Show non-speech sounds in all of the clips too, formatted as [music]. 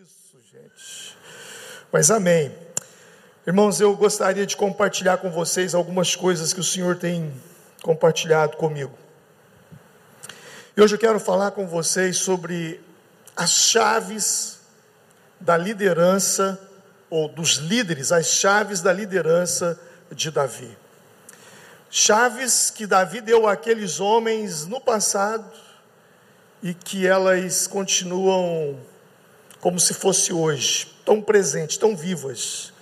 Isso, gente. Mas amém. Irmãos, eu gostaria de compartilhar com vocês algumas coisas que o Senhor tem compartilhado comigo. E hoje eu quero falar com vocês sobre as chaves da liderança, ou dos líderes, as chaves da liderança de Davi. Chaves que Davi deu àqueles homens no passado e que elas continuam como se fosse hoje, tão presentes, tão vivas,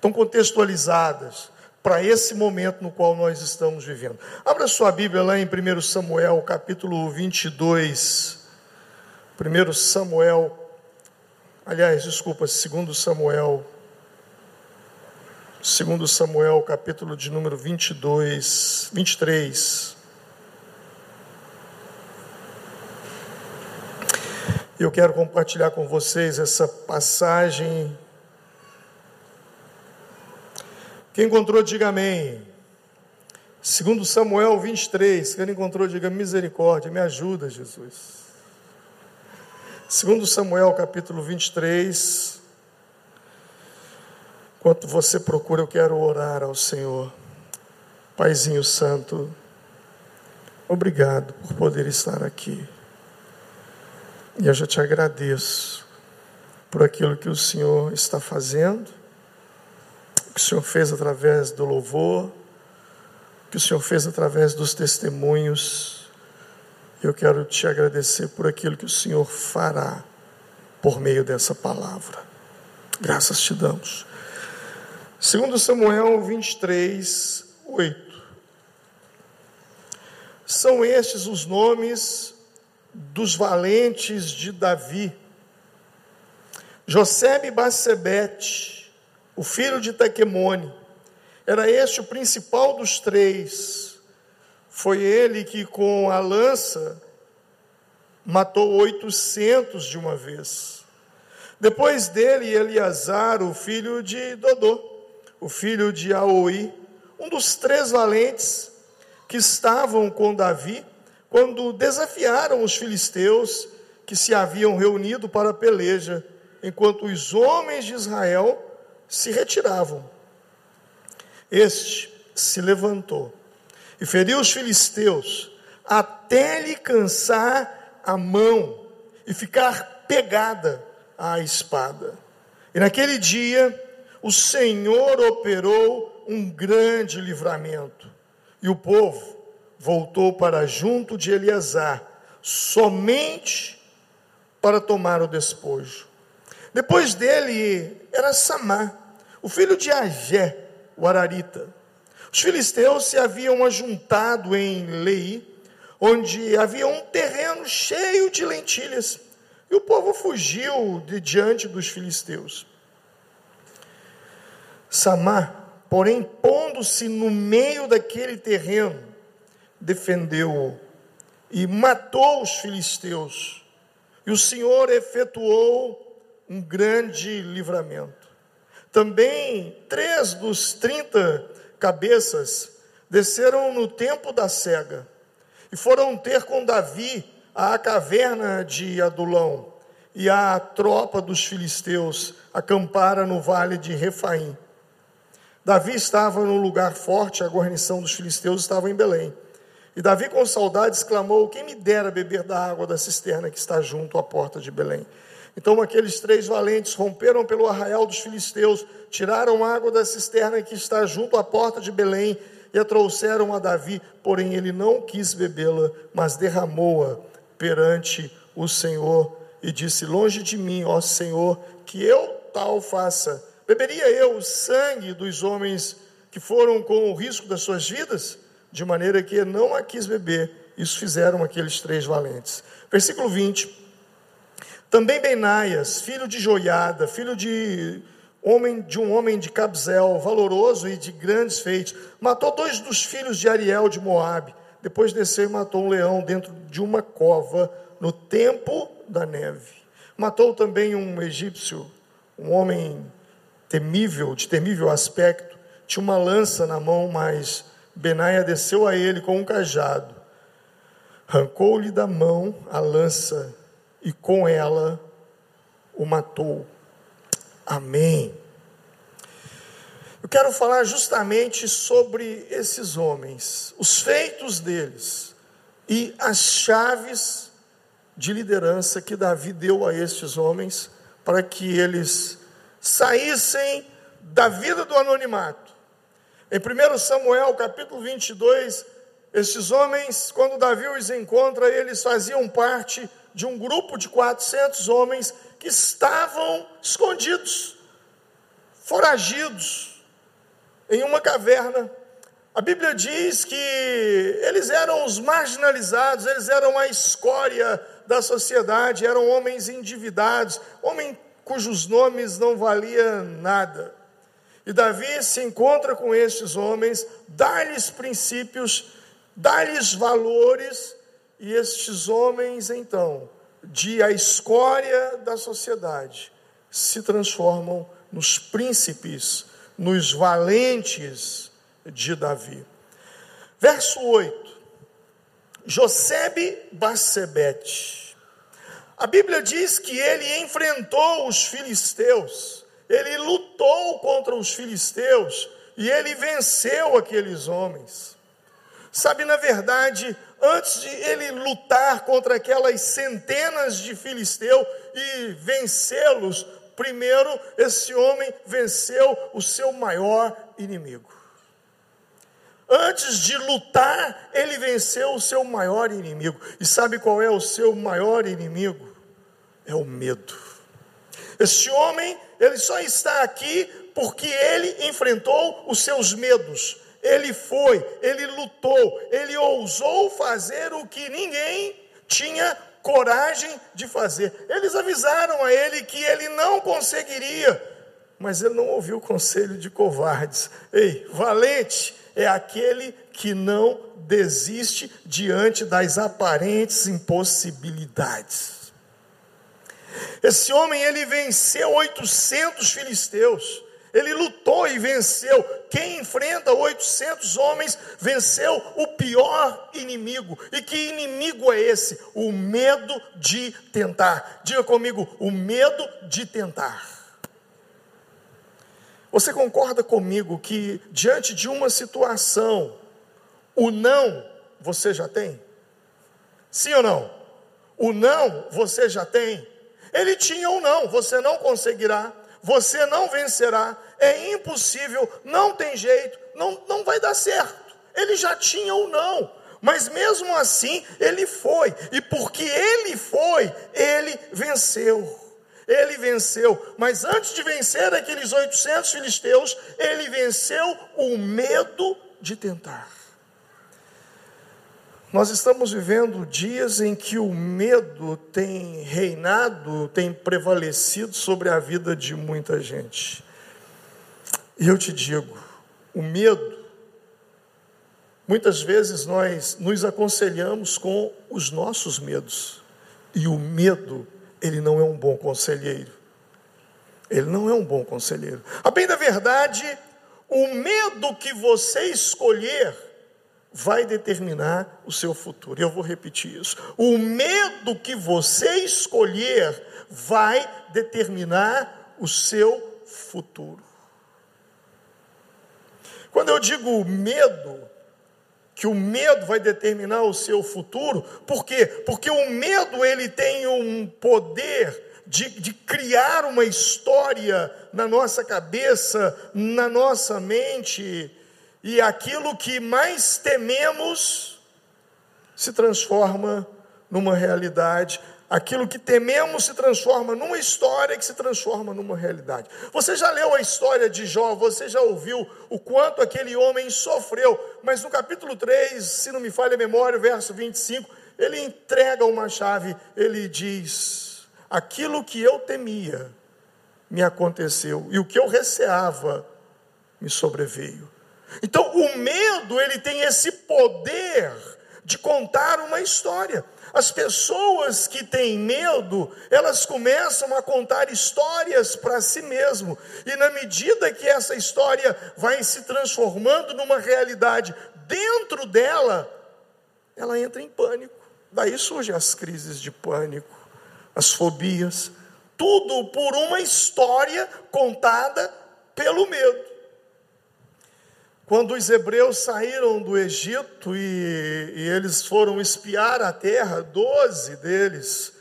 tão contextualizadas para esse momento no qual nós estamos vivendo. Abra sua Bíblia lá em 1 Samuel, capítulo 22. 1 Samuel, aliás, desculpa, 2 Samuel, 2 Samuel, capítulo de número 22, 23. Eu quero compartilhar com vocês essa passagem. Quem encontrou, diga amém. Segundo Samuel 23, quem encontrou, diga misericórdia, me ajuda, Jesus. Segundo Samuel capítulo 23, enquanto você procura, eu quero orar ao Senhor. Paizinho Santo, obrigado por poder estar aqui. E eu já te agradeço por aquilo que o Senhor está fazendo, que o Senhor fez através do louvor, que o Senhor fez através dos testemunhos. Eu quero te agradecer por aquilo que o Senhor fará por meio dessa palavra. Graças te damos. Segundo Samuel 23, 8. São estes os nomes dos valentes de Davi. Josebe Bassebete, o filho de Taquemone, era este o principal dos três. Foi ele que com a lança matou oitocentos de uma vez. Depois dele, Eleazar, o filho de Dodô, o filho de Aoi, um dos três valentes que estavam com Davi, quando desafiaram os filisteus que se haviam reunido para a peleja, enquanto os homens de Israel se retiravam. Este se levantou e feriu os filisteus até lhe cansar a mão e ficar pegada à espada. E naquele dia o Senhor operou um grande livramento, e o povo voltou para junto de Eleazar, somente para tomar o despojo. Depois dele era Samar, o filho de Agé, o Ararita. Os filisteus se haviam ajuntado em Lei, onde havia um terreno cheio de lentilhas, e o povo fugiu de diante dos filisteus. Samar, porém, pondo-se no meio daquele terreno, defendeu-o e matou os filisteus. E o Senhor efetuou um grande livramento. Também três dos trinta cabeças desceram no tempo da cega e foram ter com Davi à caverna de Adulão e a tropa dos filisteus acampara no vale de Refaim. Davi estava no lugar forte, a guarnição dos filisteus estava em Belém. E Davi, com saudade, exclamou: Quem me dera beber da água da cisterna que está junto à porta de Belém? Então aqueles três valentes romperam pelo arraial dos filisteus, tiraram água da cisterna que está junto à porta de Belém e a trouxeram a Davi, porém ele não quis bebê-la, mas derramou-a perante o Senhor e disse: Longe de mim, ó Senhor, que eu tal faça. Beberia eu o sangue dos homens que foram com o risco das suas vidas? De maneira que não a quis beber. Isso fizeram aqueles três valentes. Versículo 20. Também Benaias, filho de Joiada, filho de homem de um homem de Cabzel, valoroso e de grandes feitos, matou dois dos filhos de Ariel de Moabe. Depois desceu e matou um leão dentro de uma cova no tempo da neve. Matou também um egípcio, um homem temível, de temível aspecto, tinha uma lança na mão, mas Benaia desceu a ele com um cajado, arrancou-lhe da mão a lança e com ela o matou. Amém. Eu quero falar justamente sobre esses homens, os feitos deles e as chaves de liderança que Davi deu a estes homens para que eles saíssem da vida do anonimato. Em 1 Samuel, capítulo 22, estes homens, quando Davi os encontra, eles faziam parte de um grupo de 400 homens que estavam escondidos, foragidos, em uma caverna. A Bíblia diz que eles eram os marginalizados, eles eram a escória da sociedade, eram homens endividados, homens cujos nomes não valiam nada. E Davi se encontra com estes homens, dá-lhes princípios, dá-lhes valores, e estes homens, então, de a escória da sociedade, se transformam nos príncipes, nos valentes de Davi. Verso 8. Josebe Bassebete. A Bíblia diz que ele enfrentou os filisteus ele lutou contra os filisteus e ele venceu aqueles homens. Sabe, na verdade, antes de ele lutar contra aquelas centenas de filisteus e vencê-los, primeiro esse homem venceu o seu maior inimigo. Antes de lutar, ele venceu o seu maior inimigo. E sabe qual é o seu maior inimigo? É o medo. Este homem ele só está aqui porque ele enfrentou os seus medos. Ele foi, ele lutou, ele ousou fazer o que ninguém tinha coragem de fazer. Eles avisaram a ele que ele não conseguiria, mas ele não ouviu o conselho de covardes. Ei, valente é aquele que não desiste diante das aparentes impossibilidades. Esse homem ele venceu 800 filisteus. Ele lutou e venceu. Quem enfrenta 800 homens venceu o pior inimigo. E que inimigo é esse? O medo de tentar. Diga comigo, o medo de tentar. Você concorda comigo que diante de uma situação, o não você já tem? Sim ou não? O não você já tem? Ele tinha um não, você não conseguirá, você não vencerá, é impossível, não tem jeito, não, não vai dar certo. Ele já tinha um não, mas mesmo assim ele foi, e porque ele foi, ele venceu. Ele venceu, mas antes de vencer aqueles 800 filisteus, ele venceu o medo de tentar. Nós estamos vivendo dias em que o medo tem reinado, tem prevalecido sobre a vida de muita gente. E eu te digo, o medo, muitas vezes nós nos aconselhamos com os nossos medos, e o medo, ele não é um bom conselheiro. Ele não é um bom conselheiro. A bem da verdade, o medo que você escolher vai determinar o seu futuro. Eu vou repetir isso. O medo que você escolher vai determinar o seu futuro. Quando eu digo medo, que o medo vai determinar o seu futuro, por quê? Porque o medo ele tem um poder de, de, criar uma história na nossa cabeça, na nossa mente, e aquilo que mais tememos se transforma numa realidade. Aquilo que tememos se transforma numa história que se transforma numa realidade. Você já leu a história de Jó, você já ouviu o quanto aquele homem sofreu, mas no capítulo 3, se não me falha a memória, verso 25, ele entrega uma chave, ele diz: Aquilo que eu temia me aconteceu, e o que eu receava me sobreveio. Então, o medo, ele tem esse poder de contar uma história. As pessoas que têm medo, elas começam a contar histórias para si mesmo. E na medida que essa história vai se transformando numa realidade dentro dela, ela entra em pânico. Daí surgem as crises de pânico, as fobias, Tudo por uma história contada pelo medo. Quando os hebreus saíram do Egito e, e eles foram espiar a terra, doze deles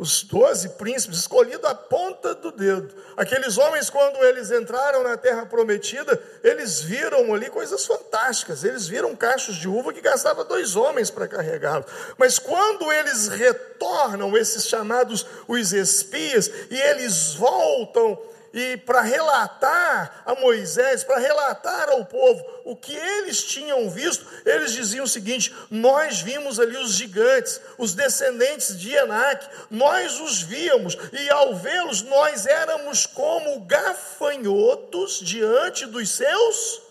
os doze príncipes, escolhidos à ponta do dedo. Aqueles homens, quando eles entraram na terra prometida, eles viram ali coisas fantásticas. Eles viram cachos de uva que gastava dois homens para carregá-los. Mas quando eles retornam, esses chamados os espias, e eles voltam e para relatar a Moisés, para relatar ao povo o que eles tinham visto, eles diziam o seguinte: Nós vimos ali os gigantes, os descendentes de Enac, nós os víamos, e ao vê-los, nós éramos como gafanhotos diante dos seus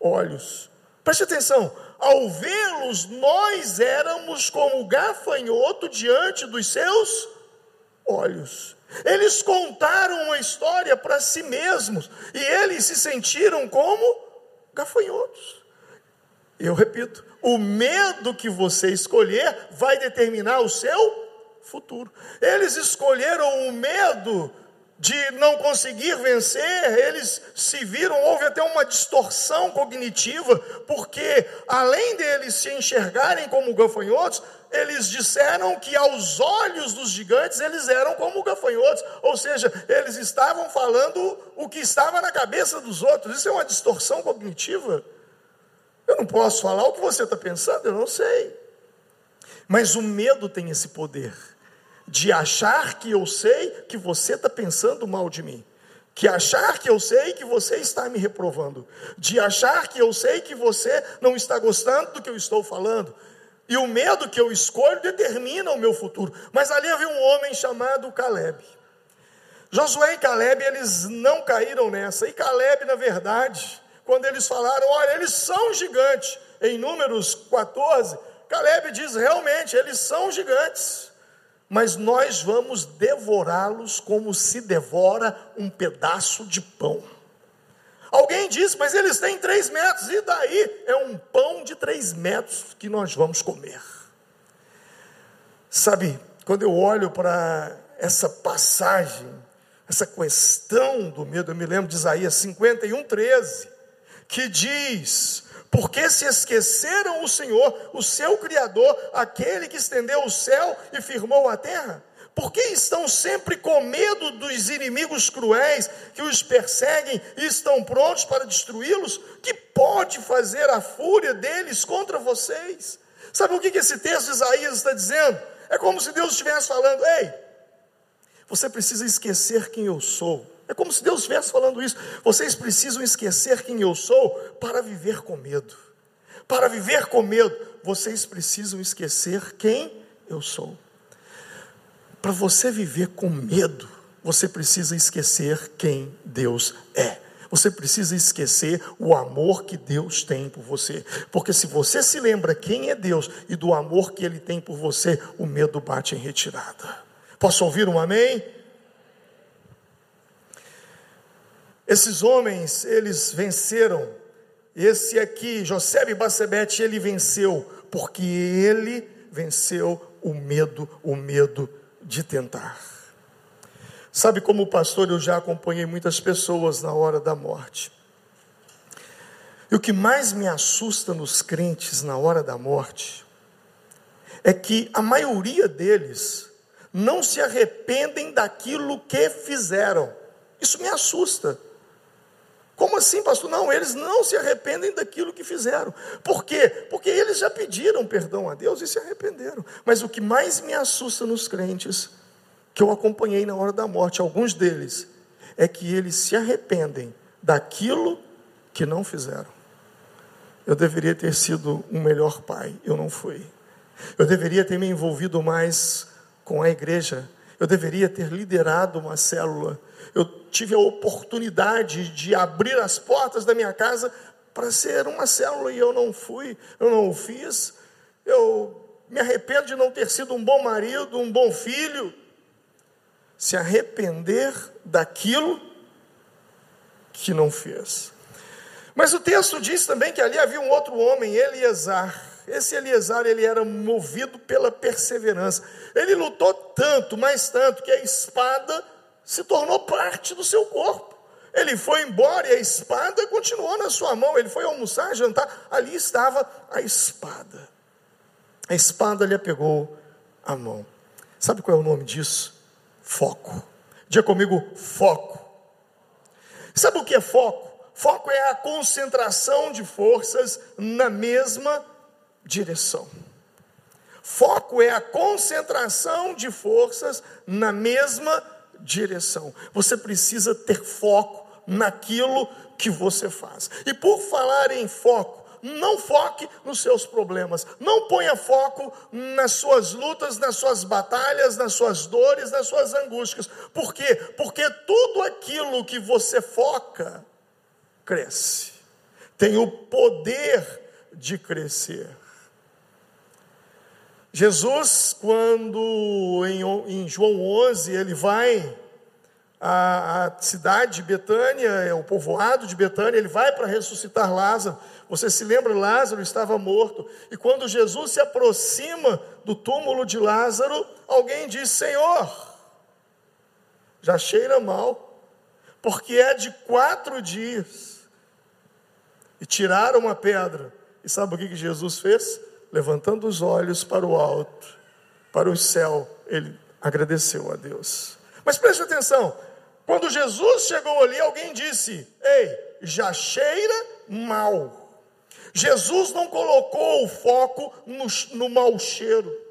olhos. Preste atenção, ao vê-los, nós éramos como gafanhoto diante dos seus olhos. Eles contaram uma história para si mesmos e eles se sentiram como gafanhotos. Eu repito, o medo que você escolher vai determinar o seu futuro. Eles escolheram o medo de não conseguir vencer, eles se viram, houve até uma distorção cognitiva, porque além deles se enxergarem como gafanhotos, eles disseram que aos olhos dos gigantes eles eram como gafanhotos, ou seja, eles estavam falando o que estava na cabeça dos outros. Isso é uma distorção cognitiva. Eu não posso falar o que você está pensando, eu não sei. Mas o medo tem esse poder de achar que eu sei que você está pensando mal de mim, que achar que eu sei que você está me reprovando, de achar que eu sei que você não está gostando do que eu estou falando, e o medo que eu escolho determina o meu futuro. Mas ali havia um homem chamado Caleb. Josué e Caleb, eles não caíram nessa. E Caleb, na verdade, quando eles falaram, olha, eles são gigantes, em Números 14, Caleb diz, realmente, eles são gigantes. Mas nós vamos devorá-los como se devora um pedaço de pão. Alguém disse, mas eles têm três metros, e daí? É um pão de três metros que nós vamos comer. Sabe, quando eu olho para essa passagem, essa questão do medo, eu me lembro de Isaías 51, 13, que diz: Porque se esqueceram o Senhor, o seu Criador, aquele que estendeu o céu e firmou a terra? Por que estão sempre com medo dos inimigos cruéis que os perseguem e estão prontos para destruí-los? Que pode fazer a fúria deles contra vocês? Sabe o que esse texto de Isaías está dizendo? É como se Deus estivesse falando: Ei, você precisa esquecer quem eu sou. É como se Deus estivesse falando isso. Vocês precisam esquecer quem eu sou para viver com medo. Para viver com medo, vocês precisam esquecer quem eu sou. Para você viver com medo, você precisa esquecer quem Deus é. Você precisa esquecer o amor que Deus tem por você. Porque se você se lembra quem é Deus e do amor que Ele tem por você, o medo bate em retirada. Posso ouvir um amém? Esses homens, eles venceram. Esse aqui, José Bacebete, ele venceu, porque ele venceu o medo, o medo de tentar. Sabe, como pastor, eu já acompanhei muitas pessoas na hora da morte. E o que mais me assusta nos crentes na hora da morte é que a maioria deles não se arrependem daquilo que fizeram. Isso me assusta. Como assim, pastor? Não, eles não se arrependem daquilo que fizeram. Por quê? Porque eles já pediram perdão a Deus e se arrependeram. Mas o que mais me assusta nos crentes, que eu acompanhei na hora da morte, alguns deles, é que eles se arrependem daquilo que não fizeram. Eu deveria ter sido um melhor pai, eu não fui. Eu deveria ter me envolvido mais com a igreja. Eu deveria ter liderado uma célula eu tive a oportunidade de abrir as portas da minha casa para ser uma célula e eu não fui, eu não o fiz. Eu me arrependo de não ter sido um bom marido, um bom filho. Se arrepender daquilo que não fez. Mas o texto diz também que ali havia um outro homem, Eleazar. esse Eliezer, ele era movido pela perseverança. Ele lutou tanto, mais tanto, que a espada se tornou parte do seu corpo. Ele foi embora e a espada continuou na sua mão. Ele foi almoçar, jantar, ali estava a espada. A espada lhe apegou a mão. Sabe qual é o nome disso? Foco. Diga comigo, foco. Sabe o que é foco? Foco é a concentração de forças na mesma direção. Foco é a concentração de forças na mesma direção. Você precisa ter foco naquilo que você faz. E por falar em foco, não foque nos seus problemas, não ponha foco nas suas lutas, nas suas batalhas, nas suas dores, nas suas angústias. Por quê? Porque tudo aquilo que você foca cresce, tem o poder de crescer. Jesus, quando em, em João 11, ele vai à, à cidade de Betânia, é o povoado de Betânia, ele vai para ressuscitar Lázaro. Você se lembra, Lázaro estava morto. E quando Jesus se aproxima do túmulo de Lázaro, alguém diz: Senhor, já cheira mal, porque é de quatro dias. E tiraram uma pedra. E sabe o que Jesus fez? Levantando os olhos para o alto, para o céu, ele agradeceu a Deus. Mas preste atenção: quando Jesus chegou ali, alguém disse: Ei, já cheira mal. Jesus não colocou o foco no, no mau cheiro.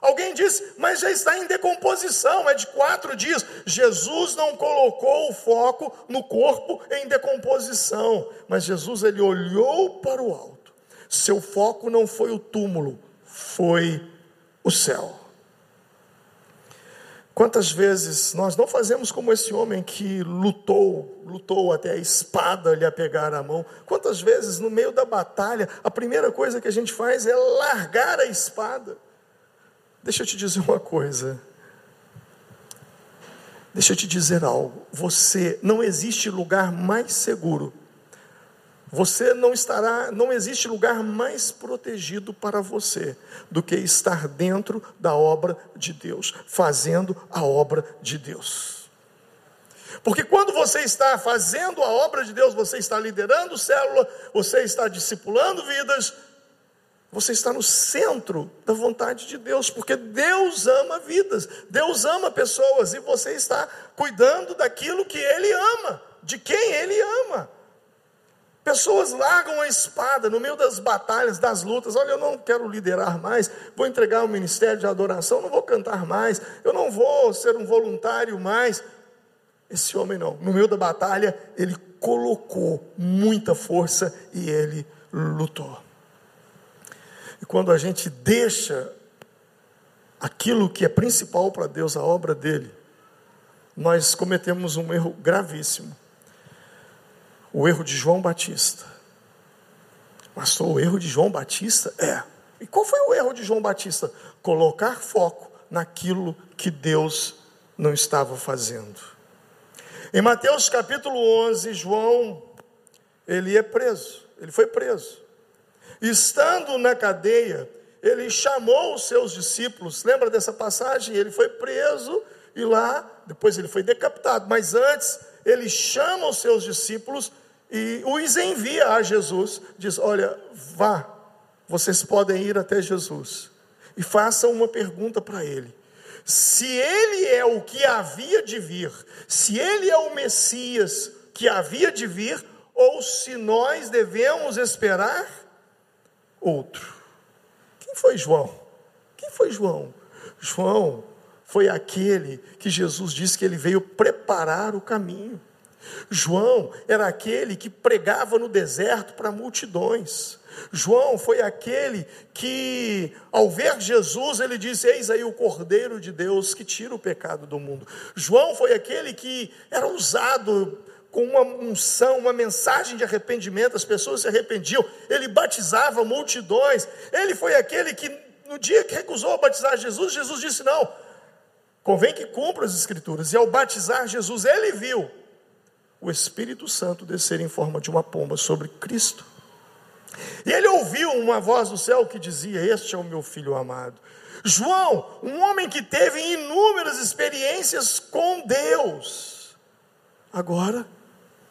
Alguém disse, mas já está em decomposição, é de quatro dias. Jesus não colocou o foco no corpo em decomposição, mas Jesus ele olhou para o alto. Seu foco não foi o túmulo, foi o céu. Quantas vezes nós não fazemos como esse homem que lutou, lutou até a espada lhe apegar a mão? Quantas vezes no meio da batalha, a primeira coisa que a gente faz é largar a espada? Deixa eu te dizer uma coisa. Deixa eu te dizer algo. Você não existe lugar mais seguro você não estará, não existe lugar mais protegido para você do que estar dentro da obra de Deus, fazendo a obra de Deus. Porque quando você está fazendo a obra de Deus, você está liderando célula, você está discipulando vidas, você está no centro da vontade de Deus, porque Deus ama vidas, Deus ama pessoas e você está cuidando daquilo que Ele ama, de quem Ele ama. Pessoas largam a espada no meio das batalhas, das lutas. Olha, eu não quero liderar mais, vou entregar o ministério de adoração, não vou cantar mais, eu não vou ser um voluntário mais. Esse homem não. No meio da batalha, ele colocou muita força e ele lutou. E quando a gente deixa aquilo que é principal para Deus, a obra dele, nós cometemos um erro gravíssimo o erro de João Batista. Pastor, o erro de João Batista? É. E qual foi o erro de João Batista? Colocar foco naquilo que Deus não estava fazendo. Em Mateus capítulo 11, João, ele é preso, ele foi preso. Estando na cadeia, ele chamou os seus discípulos, lembra dessa passagem? Ele foi preso e lá, depois ele foi decapitado, mas antes ele chama os seus discípulos e os envia a Jesus. Diz: Olha, vá, vocês podem ir até Jesus e façam uma pergunta para ele. Se ele é o que havia de vir, se ele é o Messias que havia de vir, ou se nós devemos esperar outro. Quem foi João? Quem foi João? João foi aquele que Jesus disse que ele veio preparar o caminho. João era aquele que pregava no deserto para multidões. João foi aquele que, ao ver Jesus, ele disse: Eis aí o Cordeiro de Deus que tira o pecado do mundo. João foi aquele que era usado com uma unção, uma mensagem de arrependimento, as pessoas se arrependiam, ele batizava multidões. Ele foi aquele que, no dia que recusou batizar Jesus, Jesus disse: Não, Convém que cumpra as Escrituras. E ao batizar Jesus, ele viu o Espírito Santo descer em forma de uma pomba sobre Cristo. E ele ouviu uma voz do céu que dizia: Este é o meu filho amado. João, um homem que teve inúmeras experiências com Deus, agora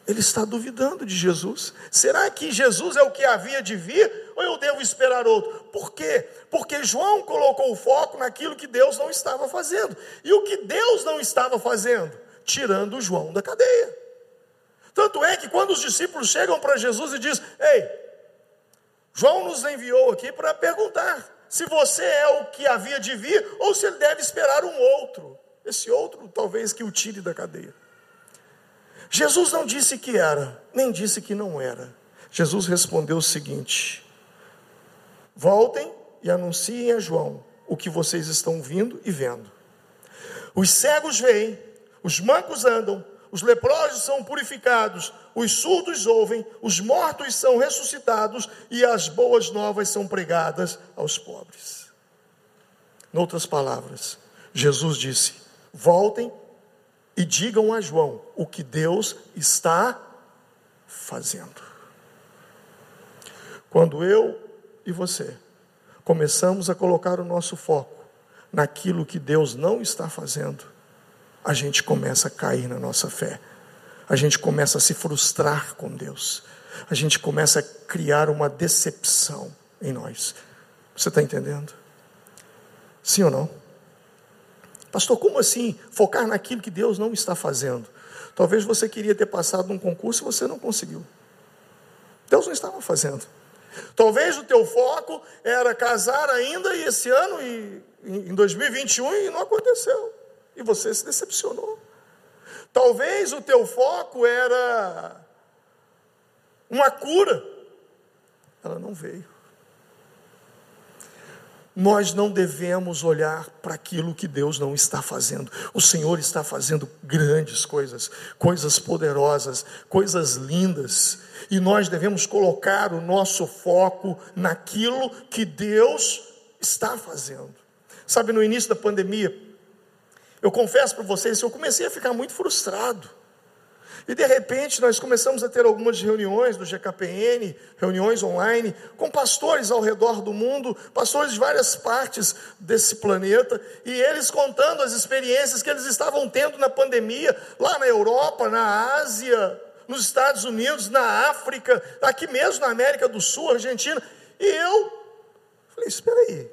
ele está duvidando de Jesus. Será que Jesus é o que havia de vir ou eu devo esperar outro? Por quê? Porque João colocou o foco naquilo que Deus não estava fazendo. E o que Deus não estava fazendo? Tirando João da cadeia. Tanto é que quando os discípulos chegam para Jesus e dizem: Ei, João nos enviou aqui para perguntar se você é o que havia de vir ou se ele deve esperar um outro. Esse outro, talvez, que o tire da cadeia. Jesus não disse que era, nem disse que não era. Jesus respondeu o seguinte: Voltem e anunciem a João o que vocês estão vindo e vendo. Os cegos veem, os mancos andam, os leprosos são purificados, os surdos ouvem, os mortos são ressuscitados e as boas novas são pregadas aos pobres. Em outras palavras, Jesus disse: Voltem e digam a João o que Deus está fazendo. Quando eu e você começamos a colocar o nosso foco naquilo que Deus não está fazendo, a gente começa a cair na nossa fé, a gente começa a se frustrar com Deus, a gente começa a criar uma decepção em nós. Você está entendendo? Sim ou não? Pastor, como assim focar naquilo que Deus não está fazendo? Talvez você queria ter passado num concurso e você não conseguiu. Deus não estava fazendo. Talvez o teu foco era casar ainda e esse ano e em 2021 e não aconteceu. E você se decepcionou. Talvez o teu foco era uma cura. Ela não veio nós não devemos olhar para aquilo que Deus não está fazendo. O Senhor está fazendo grandes coisas, coisas poderosas, coisas lindas, e nós devemos colocar o nosso foco naquilo que Deus está fazendo. Sabe, no início da pandemia, eu confesso para vocês, eu comecei a ficar muito frustrado. E de repente nós começamos a ter algumas reuniões do GKPN, reuniões online, com pastores ao redor do mundo, pastores de várias partes desse planeta, e eles contando as experiências que eles estavam tendo na pandemia, lá na Europa, na Ásia, nos Estados Unidos, na África, aqui mesmo na América do Sul, Argentina. E eu falei: espera aí,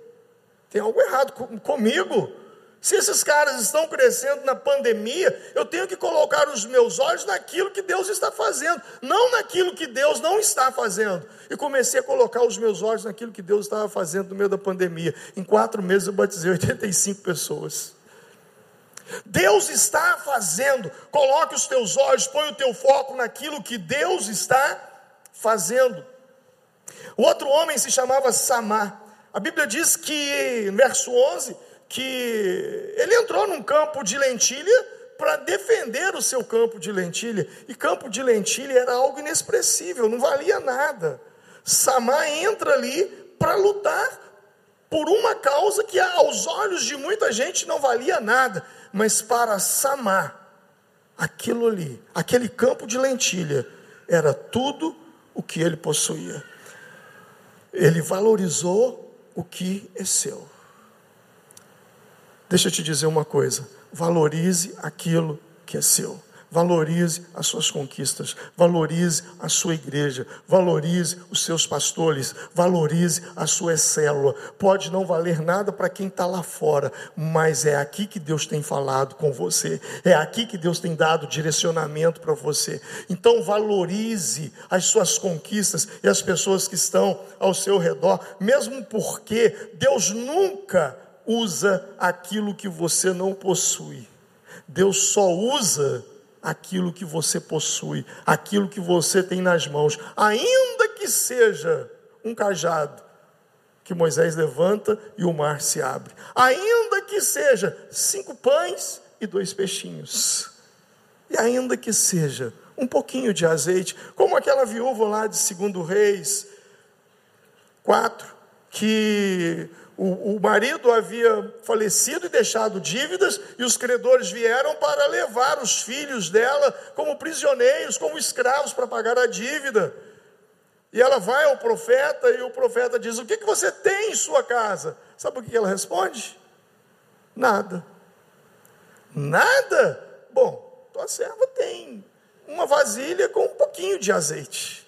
tem algo errado comigo. Se esses caras estão crescendo na pandemia, eu tenho que colocar os meus olhos naquilo que Deus está fazendo, não naquilo que Deus não está fazendo. E comecei a colocar os meus olhos naquilo que Deus estava fazendo no meio da pandemia. Em quatro meses eu batizei 85 pessoas. Deus está fazendo. Coloque os teus olhos, põe o teu foco naquilo que Deus está fazendo. O outro homem se chamava Samar. A Bíblia diz que, no verso 11, que ele entrou num campo de lentilha para defender o seu campo de lentilha. E campo de lentilha era algo inexpressível, não valia nada. Samar entra ali para lutar por uma causa que aos olhos de muita gente não valia nada, mas para Samar, aquilo ali, aquele campo de lentilha, era tudo o que ele possuía. Ele valorizou o que é seu. Deixa eu te dizer uma coisa: valorize aquilo que é seu. Valorize as suas conquistas, valorize a sua igreja, valorize os seus pastores, valorize a sua célula. Pode não valer nada para quem está lá fora, mas é aqui que Deus tem falado com você, é aqui que Deus tem dado direcionamento para você. Então valorize as suas conquistas e as pessoas que estão ao seu redor, mesmo porque Deus nunca usa aquilo que você não possui. Deus só usa aquilo que você possui, aquilo que você tem nas mãos, ainda que seja um cajado que Moisés levanta e o mar se abre, ainda que seja cinco pães e dois peixinhos, e ainda que seja um pouquinho de azeite, como aquela viúva lá de segundo Reis 4, que o, o marido havia falecido e deixado dívidas, e os credores vieram para levar os filhos dela como prisioneiros, como escravos, para pagar a dívida. E ela vai ao profeta e o profeta diz: O que, que você tem em sua casa? Sabe o que ela responde? Nada. Nada? Bom, tua serva tem uma vasilha com um pouquinho de azeite.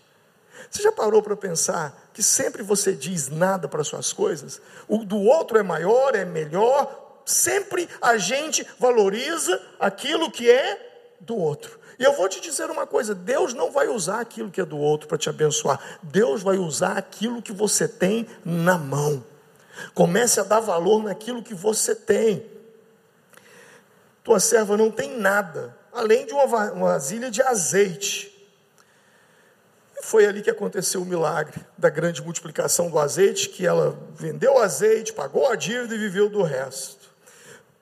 Você já parou para pensar que sempre você diz nada para suas coisas? O do outro é maior, é melhor. Sempre a gente valoriza aquilo que é do outro. E eu vou te dizer uma coisa: Deus não vai usar aquilo que é do outro para te abençoar, Deus vai usar aquilo que você tem na mão. Comece a dar valor naquilo que você tem. Tua serva não tem nada, além de uma vasilha de azeite. Foi ali que aconteceu o milagre da grande multiplicação do azeite, que ela vendeu o azeite, pagou a dívida e viveu do resto.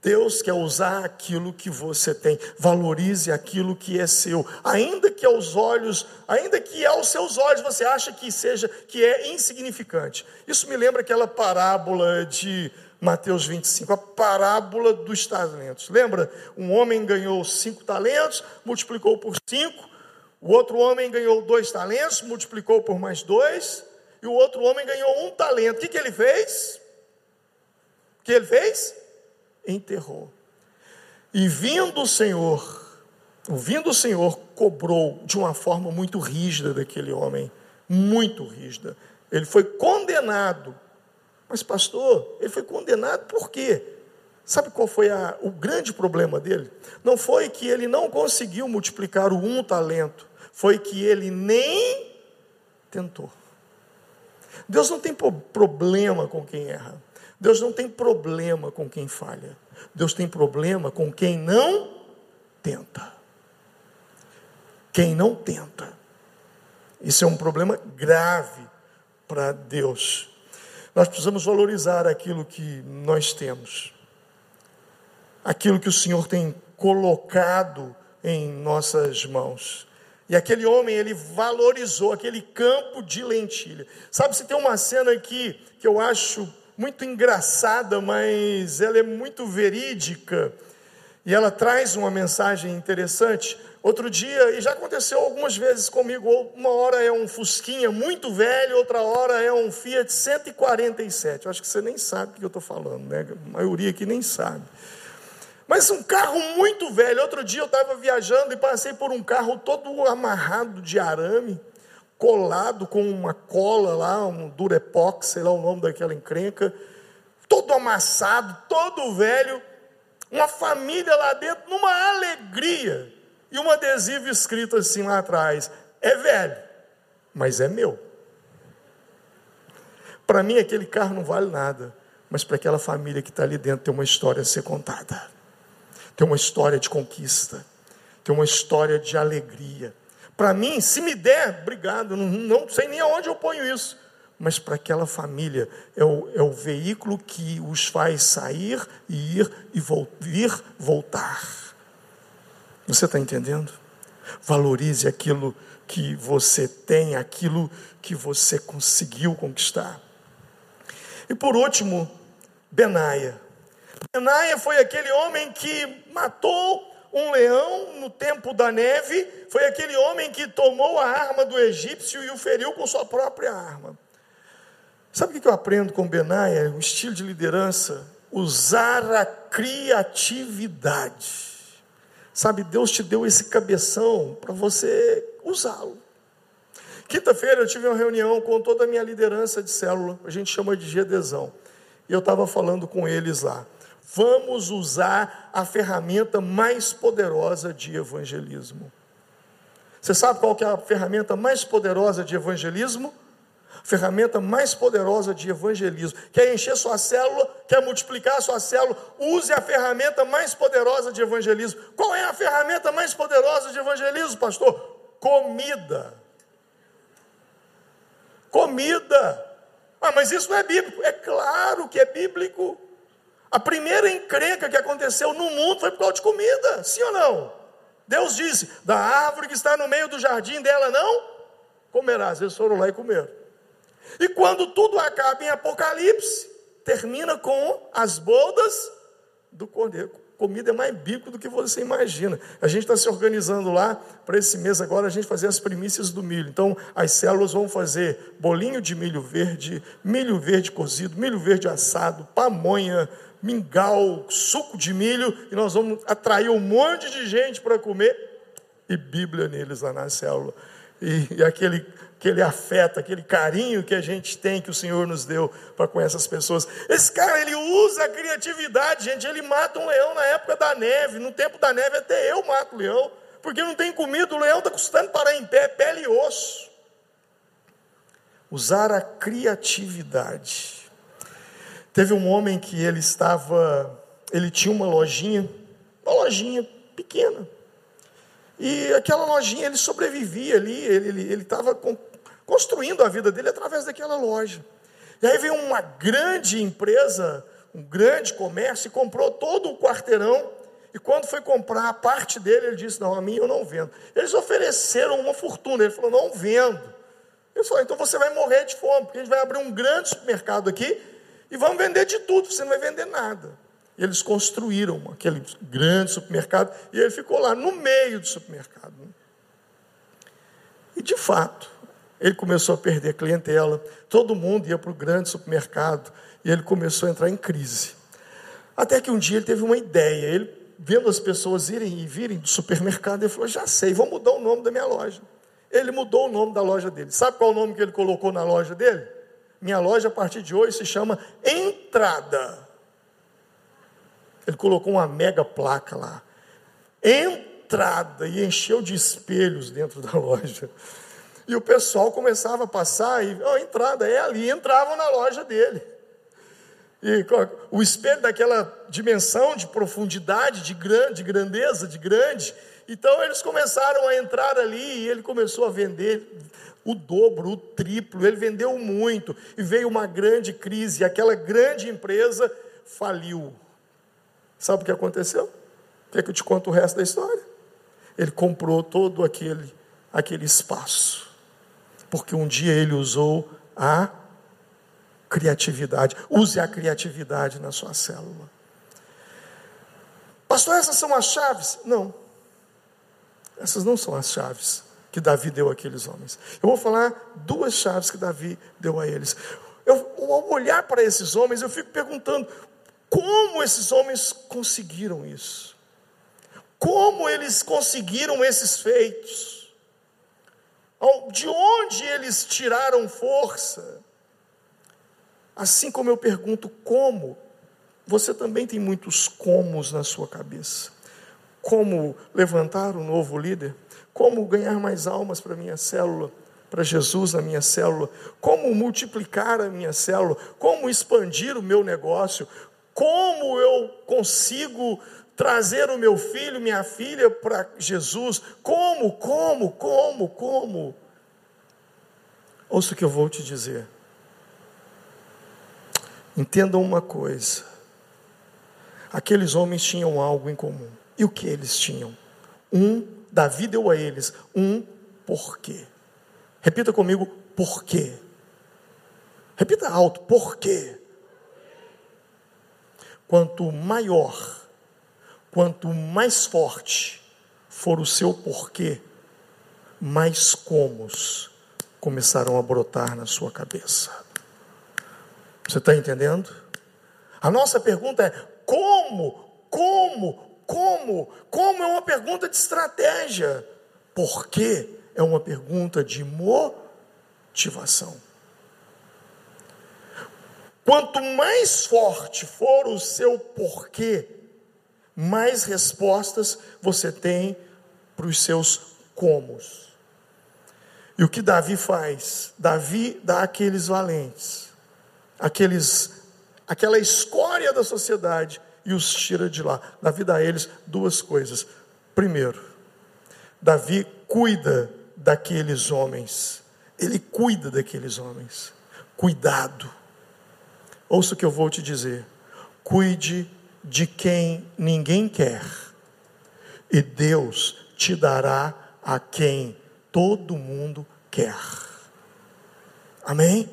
Deus quer usar aquilo que você tem, valorize aquilo que é seu, ainda que aos olhos, ainda que aos seus olhos você acha que seja que é insignificante. Isso me lembra aquela parábola de Mateus 25, a parábola dos talentos. Lembra? Um homem ganhou cinco talentos, multiplicou por cinco. O outro homem ganhou dois talentos, multiplicou por mais dois. E o outro homem ganhou um talento. O que, ele fez? O que ele fez? enterrou. E vindo o Senhor, vindo o Senhor, cobrou de uma forma muito rígida daquele homem, muito rígida. Ele foi condenado. Mas, pastor, ele foi condenado por quê? Sabe qual foi a, o grande problema dele? Não foi que ele não conseguiu multiplicar o um talento, foi que ele nem tentou. Deus não tem problema com quem erra. Deus não tem problema com quem falha. Deus tem problema com quem não tenta. Quem não tenta. Isso é um problema grave para Deus. Nós precisamos valorizar aquilo que nós temos. Aquilo que o Senhor tem colocado em nossas mãos. E aquele homem, ele valorizou aquele campo de lentilha. Sabe, se tem uma cena aqui que eu acho muito engraçada, mas ela é muito verídica e ela traz uma mensagem interessante. Outro dia, e já aconteceu algumas vezes comigo, uma hora é um Fusquinha muito velho, outra hora é um Fiat 147. Eu acho que você nem sabe o que eu estou falando, né? A maioria aqui nem sabe. Mas um carro muito velho. Outro dia eu estava viajando e passei por um carro todo amarrado de arame colado com uma cola lá, um durepox, sei lá o nome daquela encrenca, todo amassado, todo velho, uma família lá dentro, numa alegria, e um adesivo escrito assim lá atrás: é velho, mas é meu. Para mim, aquele carro não vale nada, mas para aquela família que está ali dentro tem uma história a ser contada, tem uma história de conquista, tem uma história de alegria para mim, se me der, obrigado, não, não sei nem aonde eu ponho isso. Mas para aquela família é o, é o veículo que os faz sair e ir e vol vir, voltar. Você está entendendo? Valorize aquilo que você tem, aquilo que você conseguiu conquistar. E por último, Benaia. Benaia foi aquele homem que matou um leão no tempo da neve foi aquele homem que tomou a arma do egípcio e o feriu com sua própria arma. Sabe o que eu aprendo com Benaia? O estilo de liderança, usar a criatividade. Sabe, Deus te deu esse cabeção para você usá-lo. Quinta-feira eu tive uma reunião com toda a minha liderança de célula, a gente chama de GDzão. E eu estava falando com eles lá vamos usar a ferramenta mais poderosa de evangelismo. Você sabe qual é a ferramenta mais poderosa de evangelismo? ferramenta mais poderosa de evangelismo. Quer encher sua célula, quer multiplicar sua célula, use a ferramenta mais poderosa de evangelismo. Qual é a ferramenta mais poderosa de evangelismo, pastor? Comida. Comida. Ah, mas isso não é bíblico. É claro que é bíblico. A primeira encrenca que aconteceu no mundo foi por causa de comida, sim ou não? Deus disse: da árvore que está no meio do jardim dela não comerás. Eles foram lá e comeram. E quando tudo acaba em Apocalipse, termina com as bodas do cordeiro. comida é mais bico do que você imagina. A gente está se organizando lá para esse mês agora a gente fazer as primícias do milho. Então, as células vão fazer bolinho de milho verde, milho verde cozido, milho verde assado, pamonha, mingau, suco de milho, e nós vamos atrair um monte de gente para comer e Bíblia neles lá na célula. E, e aquele aquele afeto, aquele carinho que a gente tem, que o Senhor nos deu para com essas pessoas. Esse cara, ele usa a criatividade, gente. Ele mata um leão na época da neve. No tempo da neve, até eu mato o leão, porque não tem comida. O leão está custando parar em pé, pele e osso. Usar a criatividade. Teve um homem que ele estava, ele tinha uma lojinha, uma lojinha pequena. E aquela lojinha ele sobrevivia ali, ele estava construindo a vida dele através daquela loja. E aí veio uma grande empresa, um grande comércio, e comprou todo o quarteirão. E quando foi comprar a parte dele, ele disse: Não, a minha eu não vendo. Eles ofereceram uma fortuna. Ele falou: Não vendo. Ele falou: Então você vai morrer de fome, porque a gente vai abrir um grande supermercado aqui e vamos vender de tudo, você não vai vender nada. E eles construíram aquele grande supermercado e ele ficou lá no meio do supermercado. E de fato, ele começou a perder clientela, todo mundo ia para o grande supermercado e ele começou a entrar em crise. Até que um dia ele teve uma ideia, ele vendo as pessoas irem e virem do supermercado, ele falou: Já sei, vou mudar o nome da minha loja. Ele mudou o nome da loja dele. Sabe qual o nome que ele colocou na loja dele? Minha loja a partir de hoje se chama Entrada. Ele colocou uma mega placa lá. Entrada e encheu de espelhos dentro da [laughs] loja. E o pessoal começava a passar e, oh, entrada, é ali, entravam na loja dele. E o espelho daquela dimensão de profundidade, de grande, de grandeza, de grande. Então eles começaram a entrar ali e ele começou a vender o dobro, o triplo, ele vendeu muito e veio uma grande crise, aquela grande empresa faliu. Sabe o que aconteceu? Quer que eu te conte o resto da história? Ele comprou todo aquele, aquele espaço porque um dia ele usou a criatividade. Use a criatividade na sua célula. Pastor, essas são as chaves? Não. Essas não são as chaves que Davi deu àqueles homens. Eu vou falar duas chaves que Davi deu a eles. Eu, ao olhar para esses homens, eu fico perguntando: como esses homens conseguiram isso? Como eles conseguiram esses feitos? De onde eles tiraram força? Assim como eu pergunto como, você também tem muitos comos na sua cabeça. Como levantar um novo líder? Como ganhar mais almas para minha célula? Para Jesus na minha célula? Como multiplicar a minha célula? Como expandir o meu negócio? Como eu consigo trazer o meu filho, minha filha para Jesus. Como, como, como, como? Ouça o que eu vou te dizer. Entendam uma coisa. Aqueles homens tinham algo em comum. E o que eles tinham? Um, Davi deu a eles um porquê. Repita comigo, porquê. Repita alto, porquê. Quanto maior Quanto mais forte for o seu porquê, mais comos começarão a brotar na sua cabeça. Você está entendendo? A nossa pergunta é: como? Como? Como? Como é uma pergunta de estratégia. Por quê? É uma pergunta de motivação. Quanto mais forte for o seu porquê, mais respostas você tem para os seus comos. E o que Davi faz? Davi dá aqueles valentes, aqueles, aquela escória da sociedade e os tira de lá. Davi dá a eles duas coisas. Primeiro, Davi cuida daqueles homens. Ele cuida daqueles homens. Cuidado. Ouça o que eu vou te dizer. Cuide de quem ninguém quer, e Deus te dará a quem todo mundo quer. Amém?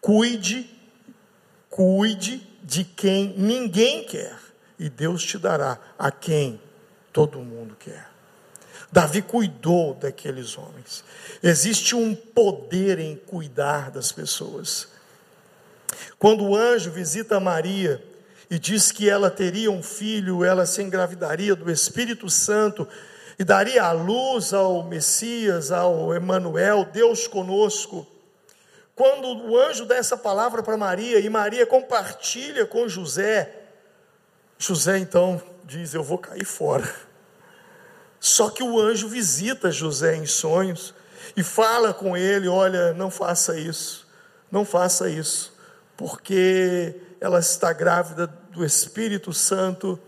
Cuide, cuide de quem ninguém quer, e Deus te dará a quem todo mundo quer. Davi cuidou daqueles homens. Existe um poder em cuidar das pessoas. Quando o anjo visita Maria e diz que ela teria um filho, ela se engravidaria do Espírito Santo e daria a luz ao Messias, ao Emanuel, Deus conosco. Quando o anjo dá essa palavra para Maria e Maria compartilha com José, José então diz: Eu vou cair fora. Só que o anjo visita José em sonhos e fala com ele: Olha, não faça isso, não faça isso, porque ela está grávida do Espírito Santo.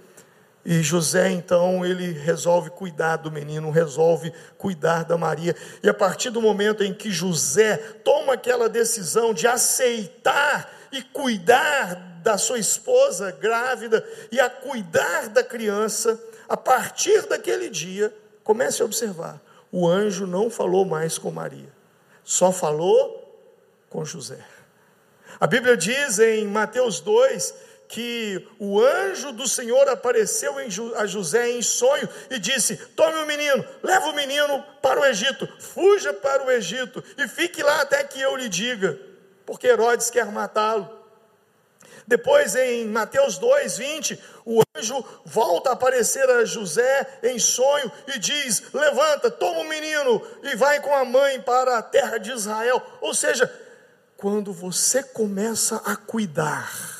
E José, então, ele resolve cuidar do menino, resolve cuidar da Maria. E a partir do momento em que José toma aquela decisão de aceitar e cuidar da sua esposa grávida e a cuidar da criança, a partir daquele dia, comece a observar: o anjo não falou mais com Maria, só falou com José. A Bíblia diz em Mateus 2 que o anjo do Senhor apareceu a José em sonho e disse: Tome o menino, leva o menino para o Egito, fuja para o Egito e fique lá até que eu lhe diga, porque Herodes quer matá-lo. Depois, em Mateus 2, 20, o anjo volta a aparecer a José em sonho e diz: Levanta, toma o menino e vai com a mãe para a terra de Israel. Ou seja, quando você começa a cuidar,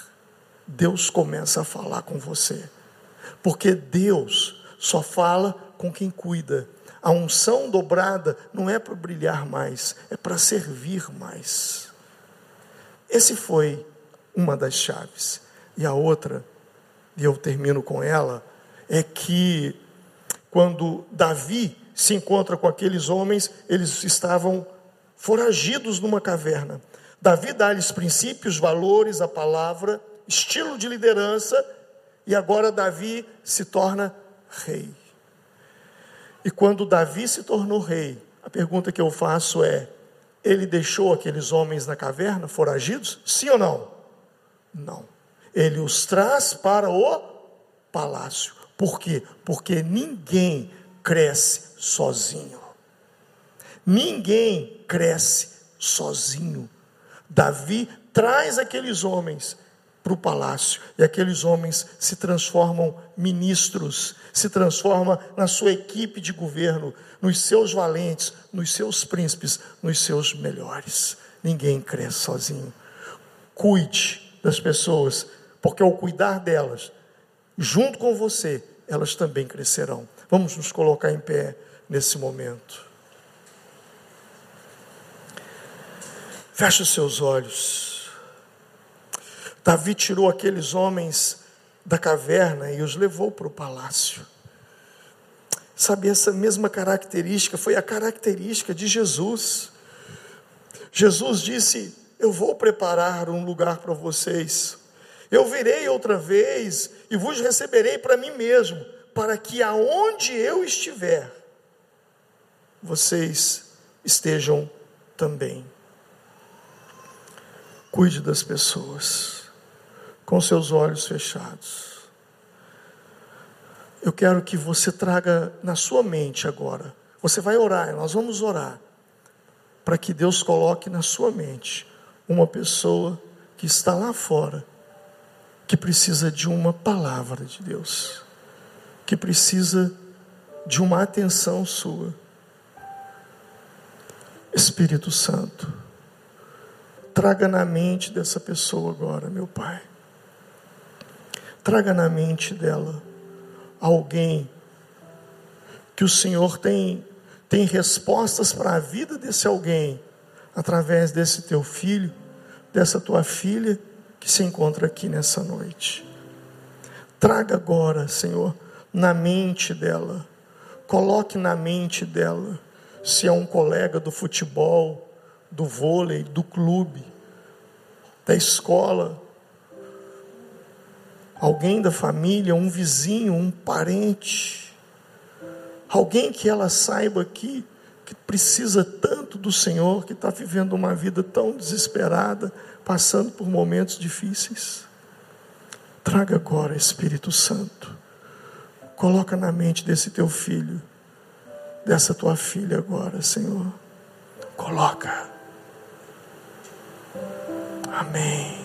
Deus começa a falar com você, porque Deus só fala com quem cuida. A unção dobrada não é para brilhar mais, é para servir mais. Esse foi uma das chaves. E a outra, e eu termino com ela, é que quando Davi se encontra com aqueles homens, eles estavam foragidos numa caverna. Davi dá-lhes princípios, valores, a palavra, estilo de liderança, e agora Davi se torna rei. E quando Davi se tornou rei, a pergunta que eu faço é: ele deixou aqueles homens na caverna foragidos? Sim ou não? Não. Ele os traz para o palácio. Por quê? Porque ninguém cresce sozinho. Ninguém cresce sozinho. Davi traz aqueles homens para o palácio e aqueles homens se transformam ministros, se transforma na sua equipe de governo, nos seus valentes, nos seus príncipes, nos seus melhores. Ninguém cresce sozinho. Cuide das pessoas, porque ao cuidar delas, junto com você, elas também crescerão. Vamos nos colocar em pé nesse momento. Feche os seus olhos. Davi tirou aqueles homens da caverna e os levou para o palácio. Sabe, essa mesma característica foi a característica de Jesus. Jesus disse: eu vou preparar um lugar para vocês. Eu virei outra vez e vos receberei para mim mesmo, para que aonde eu estiver, vocês estejam também. Cuide das pessoas, com seus olhos fechados. Eu quero que você traga na sua mente agora. Você vai orar, nós vamos orar, para que Deus coloque na sua mente uma pessoa que está lá fora, que precisa de uma palavra de Deus, que precisa de uma atenção sua. Espírito Santo, traga na mente dessa pessoa agora, meu Pai. Traga na mente dela alguém que o Senhor tem tem respostas para a vida desse alguém através desse teu filho, dessa tua filha que se encontra aqui nessa noite. Traga agora, Senhor, na mente dela, coloque na mente dela, se é um colega do futebol, do vôlei, do clube, da escola, alguém da família, um vizinho, um parente, alguém que ela saiba que que precisa tanto do Senhor, que está vivendo uma vida tão desesperada, passando por momentos difíceis. Traga agora, Espírito Santo. Coloca na mente desse teu filho, dessa tua filha agora, Senhor. Coloca. Amém.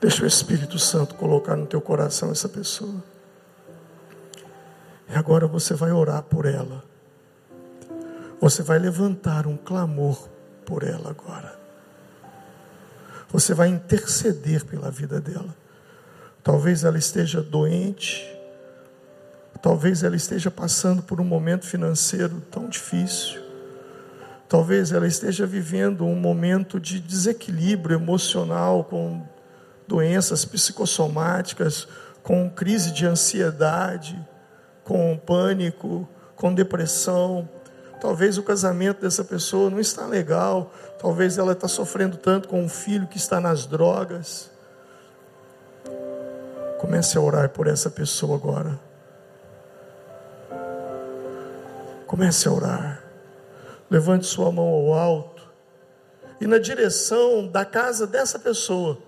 Deixa o Espírito Santo colocar no teu coração essa pessoa. E agora você vai orar por ela. Você vai levantar um clamor por ela agora. Você vai interceder pela vida dela. Talvez ela esteja doente, talvez ela esteja passando por um momento financeiro tão difícil, talvez ela esteja vivendo um momento de desequilíbrio emocional com doenças psicossomáticas, com crise de ansiedade, com pânico, com depressão. Talvez o casamento dessa pessoa não está legal, talvez ela está sofrendo tanto com um filho que está nas drogas. Comece a orar por essa pessoa agora. Comece a orar. Levante sua mão ao alto e na direção da casa dessa pessoa.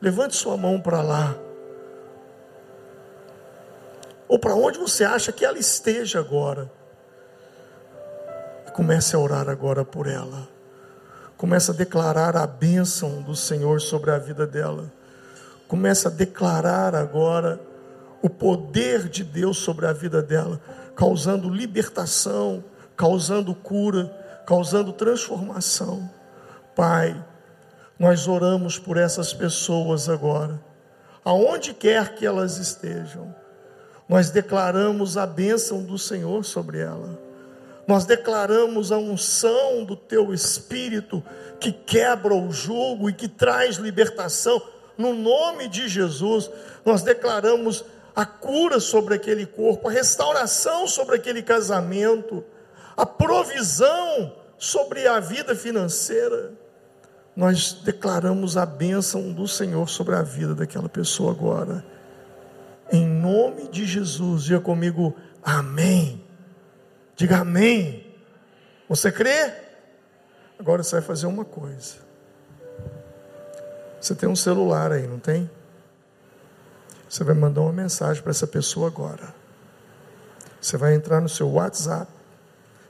Levante sua mão para lá. Ou para onde você acha que ela esteja agora. Comece a orar agora por ela. Comece a declarar a bênção do Senhor sobre a vida dela. Comece a declarar agora o poder de Deus sobre a vida dela, causando libertação, causando cura, causando transformação. Pai, nós oramos por essas pessoas agora, aonde quer que elas estejam, nós declaramos a bênção do Senhor sobre ela nós declaramos a unção do teu espírito que quebra o jugo e que traz libertação. No nome de Jesus, nós declaramos a cura sobre aquele corpo, a restauração sobre aquele casamento, a provisão sobre a vida financeira. Nós declaramos a bênção do Senhor sobre a vida daquela pessoa agora. Em nome de Jesus, diga comigo, amém. Diga amém. Você crê? Agora você vai fazer uma coisa. Você tem um celular aí, não tem? Você vai mandar uma mensagem para essa pessoa agora. Você vai entrar no seu WhatsApp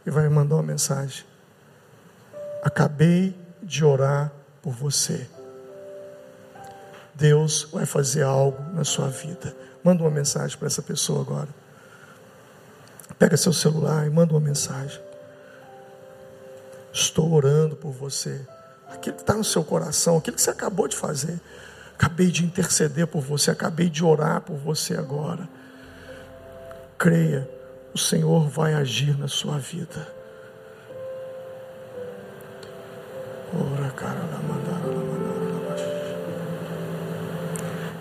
e vai mandar uma mensagem. Acabei de orar por você. Deus vai fazer algo na sua vida. Manda uma mensagem para essa pessoa agora. Pega seu celular e manda uma mensagem. Estou orando por você. Aquilo que está no seu coração, aquilo que você acabou de fazer. Acabei de interceder por você, acabei de orar por você agora. Creia, o Senhor vai agir na sua vida. Ora, cara,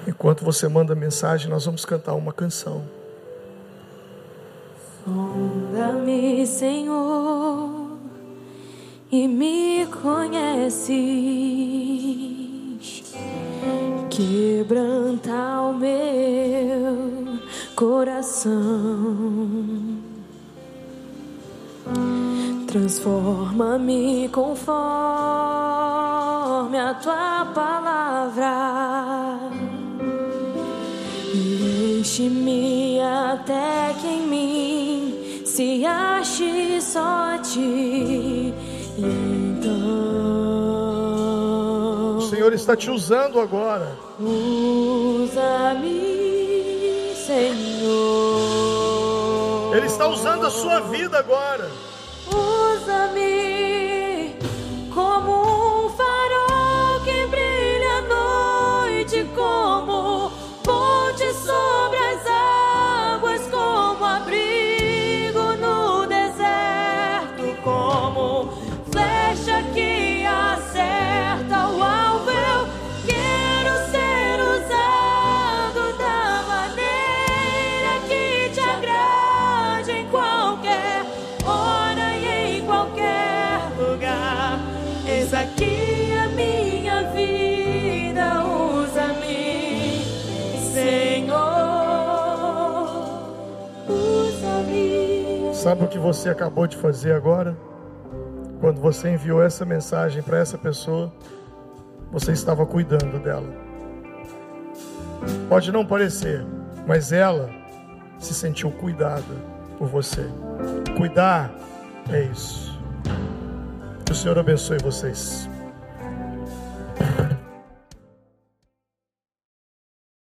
Enquanto você manda mensagem, nós vamos cantar uma canção. Sonda-me, Senhor, e me conheces. Quebranta o meu coração. Transforma-me conforme a tua palavra. Enche-me até que em mim se ache só ti. Então, o Senhor está te usando agora. Usa-me, Senhor. Ele está usando a sua vida agora. Sabe o que você acabou de fazer agora? Quando você enviou essa mensagem para essa pessoa, você estava cuidando dela. Pode não parecer, mas ela se sentiu cuidada por você. Cuidar é isso. Que o Senhor abençoe vocês.